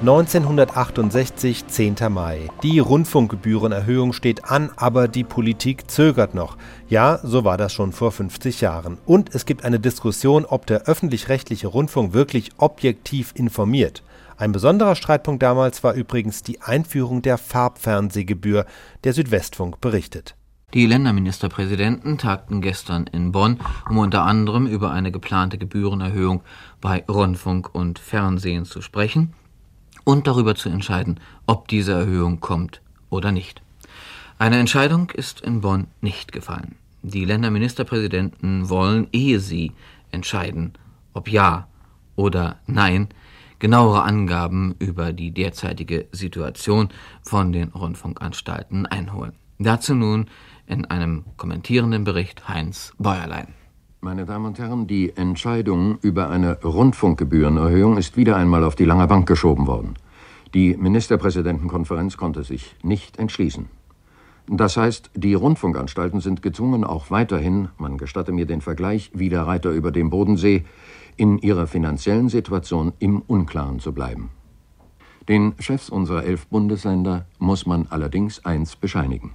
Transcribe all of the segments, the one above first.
1968, 10. Mai. Die Rundfunkgebührenerhöhung steht an, aber die Politik zögert noch. Ja, so war das schon vor 50 Jahren. Und es gibt eine Diskussion, ob der öffentlich-rechtliche Rundfunk wirklich objektiv informiert. Ein besonderer Streitpunkt damals war übrigens die Einführung der Farbfernsehgebühr, der Südwestfunk berichtet. Die Länderministerpräsidenten tagten gestern in Bonn, um unter anderem über eine geplante Gebührenerhöhung bei Rundfunk und Fernsehen zu sprechen und darüber zu entscheiden, ob diese Erhöhung kommt oder nicht. Eine Entscheidung ist in Bonn nicht gefallen. Die Länderministerpräsidenten wollen, ehe sie entscheiden, ob ja oder nein, genauere Angaben über die derzeitige Situation von den Rundfunkanstalten einholen. Dazu nun in einem kommentierenden Bericht Heinz Bäuerlein. Meine Damen und Herren, die Entscheidung über eine Rundfunkgebührenerhöhung ist wieder einmal auf die lange Bank geschoben worden. Die Ministerpräsidentenkonferenz konnte sich nicht entschließen. Das heißt, die Rundfunkanstalten sind gezwungen, auch weiterhin, man gestatte mir den Vergleich, wie der Reiter über dem Bodensee, in ihrer finanziellen Situation im Unklaren zu bleiben. Den Chefs unserer elf Bundesländer muss man allerdings eins bescheinigen.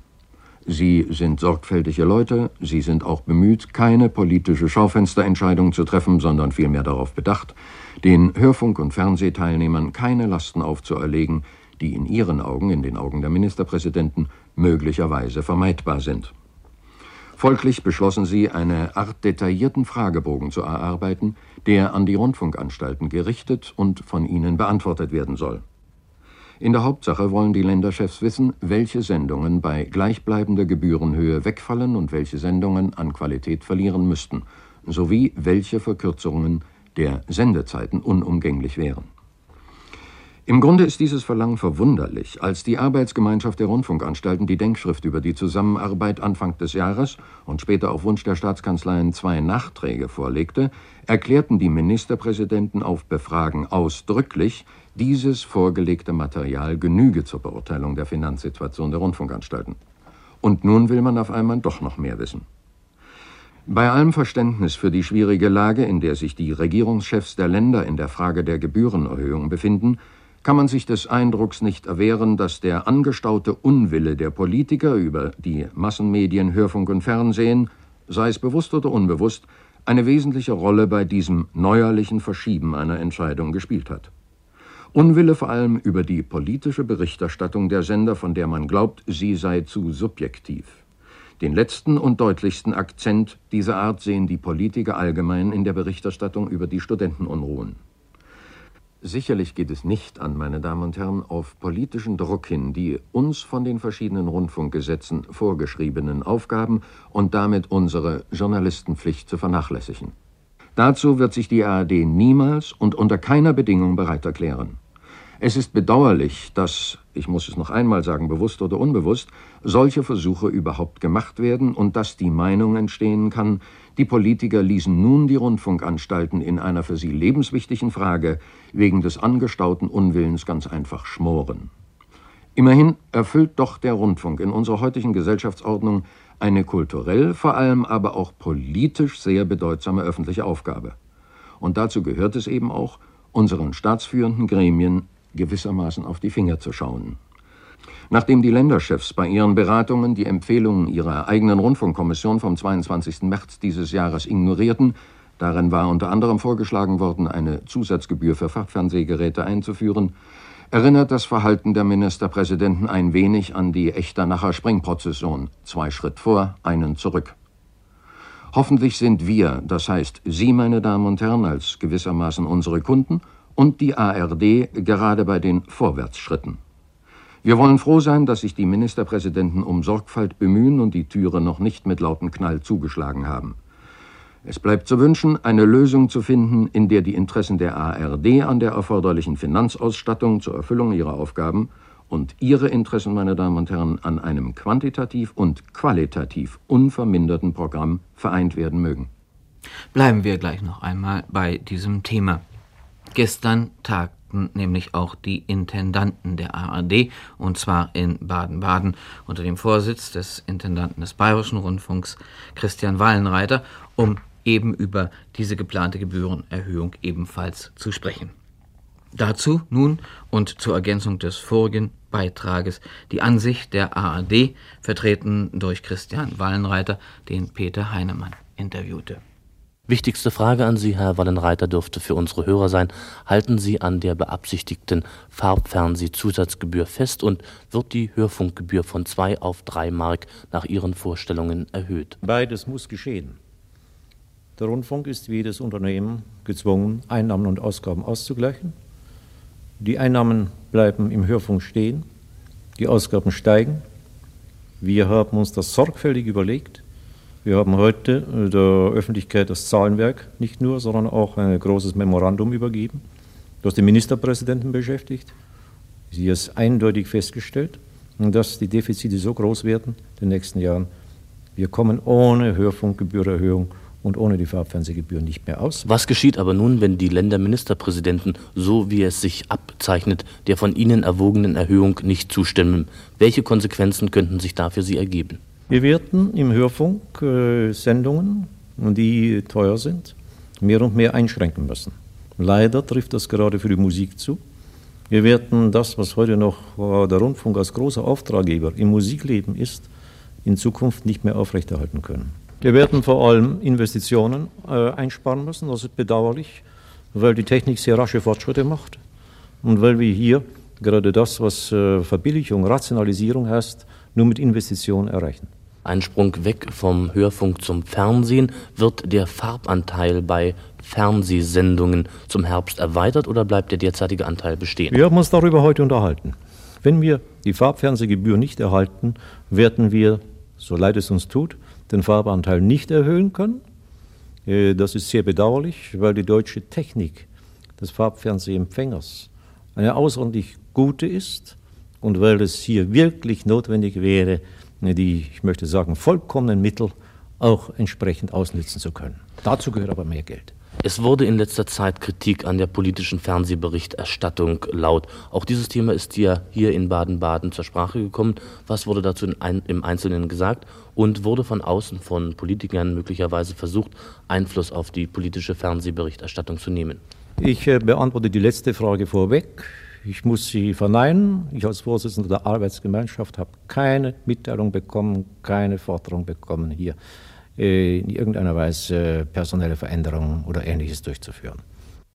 Sie sind sorgfältige Leute, Sie sind auch bemüht, keine politische Schaufensterentscheidung zu treffen, sondern vielmehr darauf bedacht, den Hörfunk- und Fernsehteilnehmern keine Lasten aufzuerlegen, die in Ihren Augen, in den Augen der Ministerpräsidenten, möglicherweise vermeidbar sind. Folglich beschlossen Sie, eine Art detaillierten Fragebogen zu erarbeiten, der an die Rundfunkanstalten gerichtet und von ihnen beantwortet werden soll. In der Hauptsache wollen die Länderchefs wissen, welche Sendungen bei gleichbleibender Gebührenhöhe wegfallen und welche Sendungen an Qualität verlieren müssten, sowie welche Verkürzungen der Sendezeiten unumgänglich wären. Im Grunde ist dieses Verlangen verwunderlich. Als die Arbeitsgemeinschaft der Rundfunkanstalten die Denkschrift über die Zusammenarbeit Anfang des Jahres und später auf Wunsch der Staatskanzleien zwei Nachträge vorlegte, erklärten die Ministerpräsidenten auf Befragen ausdrücklich, dieses vorgelegte Material genüge zur Beurteilung der Finanzsituation der Rundfunkanstalten. Und nun will man auf einmal doch noch mehr wissen. Bei allem Verständnis für die schwierige Lage, in der sich die Regierungschefs der Länder in der Frage der Gebührenerhöhung befinden, kann man sich des Eindrucks nicht erwehren, dass der angestaute Unwille der Politiker über die Massenmedien Hörfunk und Fernsehen, sei es bewusst oder unbewusst, eine wesentliche Rolle bei diesem neuerlichen Verschieben einer Entscheidung gespielt hat. Unwille vor allem über die politische Berichterstattung der Sender, von der man glaubt, sie sei zu subjektiv. Den letzten und deutlichsten Akzent dieser Art sehen die Politiker allgemein in der Berichterstattung über die Studentenunruhen. Sicherlich geht es nicht an, meine Damen und Herren, auf politischen Druck hin, die uns von den verschiedenen Rundfunkgesetzen vorgeschriebenen Aufgaben und damit unsere Journalistenpflicht zu vernachlässigen. Dazu wird sich die ARD niemals und unter keiner Bedingung bereit erklären. Es ist bedauerlich, dass, ich muss es noch einmal sagen, bewusst oder unbewusst, solche Versuche überhaupt gemacht werden und dass die Meinung entstehen kann, die Politiker ließen nun die Rundfunkanstalten in einer für sie lebenswichtigen Frage wegen des angestauten Unwillens ganz einfach schmoren. Immerhin erfüllt doch der Rundfunk in unserer heutigen Gesellschaftsordnung eine kulturell, vor allem aber auch politisch sehr bedeutsame öffentliche Aufgabe. Und dazu gehört es eben auch, unseren staatsführenden Gremien gewissermaßen auf die Finger zu schauen. Nachdem die Länderchefs bei ihren Beratungen die Empfehlungen ihrer eigenen Rundfunkkommission vom 22. März dieses Jahres ignorierten, darin war unter anderem vorgeschlagen worden, eine Zusatzgebühr für Fachfernsehgeräte einzuführen, erinnert das Verhalten der Ministerpräsidenten ein wenig an die Echternacher Springprozession. Zwei Schritt vor, einen zurück. Hoffentlich sind wir, das heißt Sie, meine Damen und Herren, als gewissermaßen unsere Kunden und die ARD gerade bei den Vorwärtsschritten. Wir wollen froh sein, dass sich die Ministerpräsidenten um Sorgfalt bemühen und die Türe noch nicht mit lautem Knall zugeschlagen haben. Es bleibt zu wünschen, eine Lösung zu finden, in der die Interessen der ARD an der erforderlichen Finanzausstattung zur Erfüllung ihrer Aufgaben und Ihre Interessen, meine Damen und Herren, an einem quantitativ und qualitativ unverminderten Programm vereint werden mögen. Bleiben wir gleich noch einmal bei diesem Thema. Gestern tagten nämlich auch die Intendanten der ARD, und zwar in Baden-Baden unter dem Vorsitz des Intendanten des Bayerischen Rundfunks Christian Wallenreiter, um eben über diese geplante Gebührenerhöhung ebenfalls zu sprechen. Dazu nun und zur Ergänzung des vorigen Beitrages die Ansicht der ARD, vertreten durch Christian Wallenreiter, den Peter Heinemann interviewte. Wichtigste Frage an Sie, Herr Wallenreiter, dürfte für unsere Hörer sein. Halten Sie an der beabsichtigten Farbfernsehzusatzgebühr fest und wird die Hörfunkgebühr von zwei auf drei Mark nach Ihren Vorstellungen erhöht? Beides muss geschehen. Der Rundfunk ist wie jedes Unternehmen gezwungen, Einnahmen und Ausgaben auszugleichen. Die Einnahmen bleiben im Hörfunk stehen, die Ausgaben steigen. Wir haben uns das sorgfältig überlegt wir haben heute der Öffentlichkeit das Zahlenwerk nicht nur, sondern auch ein großes Memorandum übergeben, das den Ministerpräsidenten beschäftigt. Sie ist eindeutig festgestellt, dass die Defizite so groß werden in den nächsten Jahren. Wir kommen ohne Hörfunkgebührerhöhung und ohne die Farbfernsehgebühr nicht mehr aus. Was geschieht aber nun, wenn die Länderministerpräsidenten, so wie es sich abzeichnet, der von ihnen erwogenen Erhöhung nicht zustimmen? Welche Konsequenzen könnten sich da für sie ergeben? Wir werden im Hörfunk äh, Sendungen, die teuer sind, mehr und mehr einschränken müssen. Leider trifft das gerade für die Musik zu. Wir werden das, was heute noch äh, der Rundfunk als großer Auftraggeber im Musikleben ist, in Zukunft nicht mehr aufrechterhalten können. Wir werden vor allem Investitionen äh, einsparen müssen. Das ist bedauerlich, weil die Technik sehr rasche Fortschritte macht und weil wir hier gerade das, was äh, Verbilligung, Rationalisierung heißt, nur mit Investitionen erreichen. Ein Sprung weg vom Hörfunk zum Fernsehen. Wird der Farbanteil bei Fernsehsendungen zum Herbst erweitert oder bleibt der derzeitige Anteil bestehen? Wir haben uns darüber heute unterhalten. Wenn wir die Farbfernsehgebühr nicht erhalten, werden wir, so leid es uns tut, den Farbanteil nicht erhöhen können. Äh, das ist sehr bedauerlich, weil die deutsche Technik des Farbfernsehempfängers eine außerordentlich gute ist und weil es hier wirklich notwendig wäre, die, ich möchte sagen, vollkommenen Mittel auch entsprechend ausnutzen zu können. Dazu gehört aber mehr Geld. Es wurde in letzter Zeit Kritik an der politischen Fernsehberichterstattung laut. Auch dieses Thema ist ja hier in Baden-Baden zur Sprache gekommen. Was wurde dazu im Einzelnen gesagt und wurde von außen von Politikern möglicherweise versucht, Einfluss auf die politische Fernsehberichterstattung zu nehmen? Ich äh, beantworte die letzte Frage vorweg. Ich muss sie verneinen. Ich als Vorsitzender der Arbeitsgemeinschaft habe keine Mitteilung bekommen, keine Forderung bekommen, hier äh, in irgendeiner Weise personelle Veränderungen oder Ähnliches durchzuführen.